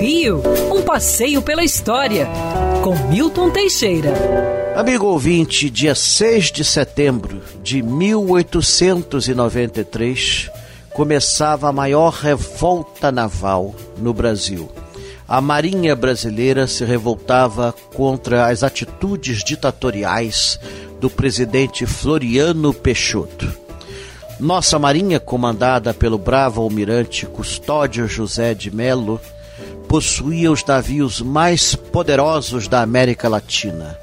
Rio, um passeio pela história, com Milton Teixeira. Amigo ouvinte, dia 6 de setembro de 1893 começava a maior revolta naval no Brasil. A Marinha Brasileira se revoltava contra as atitudes ditatoriais do presidente Floriano Peixoto. Nossa Marinha, comandada pelo bravo almirante Custódio José de Melo, possuía os navios mais poderosos da América Latina.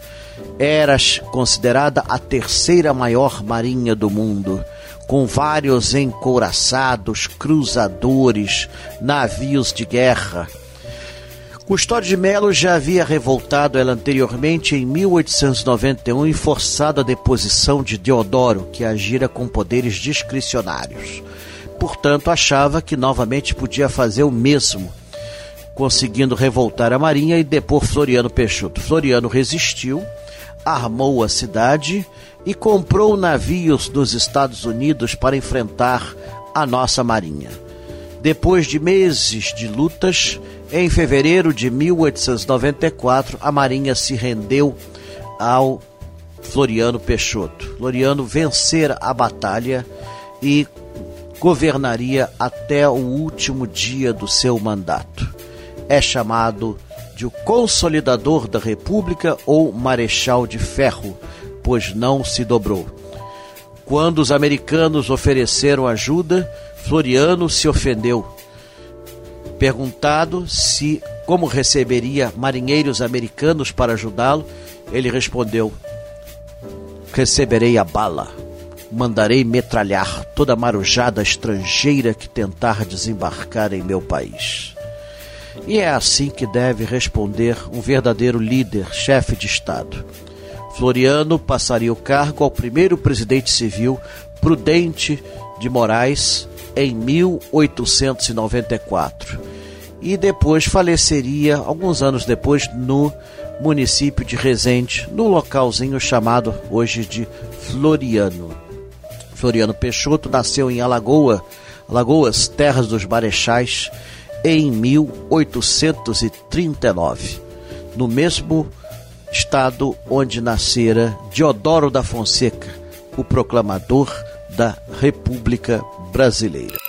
Era considerada a terceira maior marinha do mundo, com vários encouraçados, cruzadores, navios de guerra. Custódio de Melo já havia revoltado ela anteriormente em 1891 e forçado a deposição de Deodoro, que agira com poderes discricionários. Portanto, achava que novamente podia fazer o mesmo conseguindo revoltar a marinha e depor Floriano Peixoto. Floriano resistiu, armou a cidade e comprou navios dos Estados Unidos para enfrentar a nossa marinha. Depois de meses de lutas, em fevereiro de 1894, a marinha se rendeu ao Floriano Peixoto. Floriano vencer a batalha e governaria até o último dia do seu mandato é chamado de o Consolidador da República ou Marechal de Ferro, pois não se dobrou. Quando os americanos ofereceram ajuda, Floriano se ofendeu. Perguntado se como receberia marinheiros americanos para ajudá-lo, ele respondeu: Receberei a bala. Mandarei metralhar toda marujada estrangeira que tentar desembarcar em meu país. E é assim que deve responder um verdadeiro líder, chefe de Estado. Floriano passaria o cargo ao primeiro presidente civil, Prudente de Moraes, em 1894. E depois faleceria, alguns anos depois, no município de Resende, no localzinho chamado hoje de Floriano. Floriano Peixoto nasceu em Alagoa, Alagoas, terras dos Marechais, em 1839, no mesmo estado onde nascera Diodoro da Fonseca, o proclamador da República Brasileira.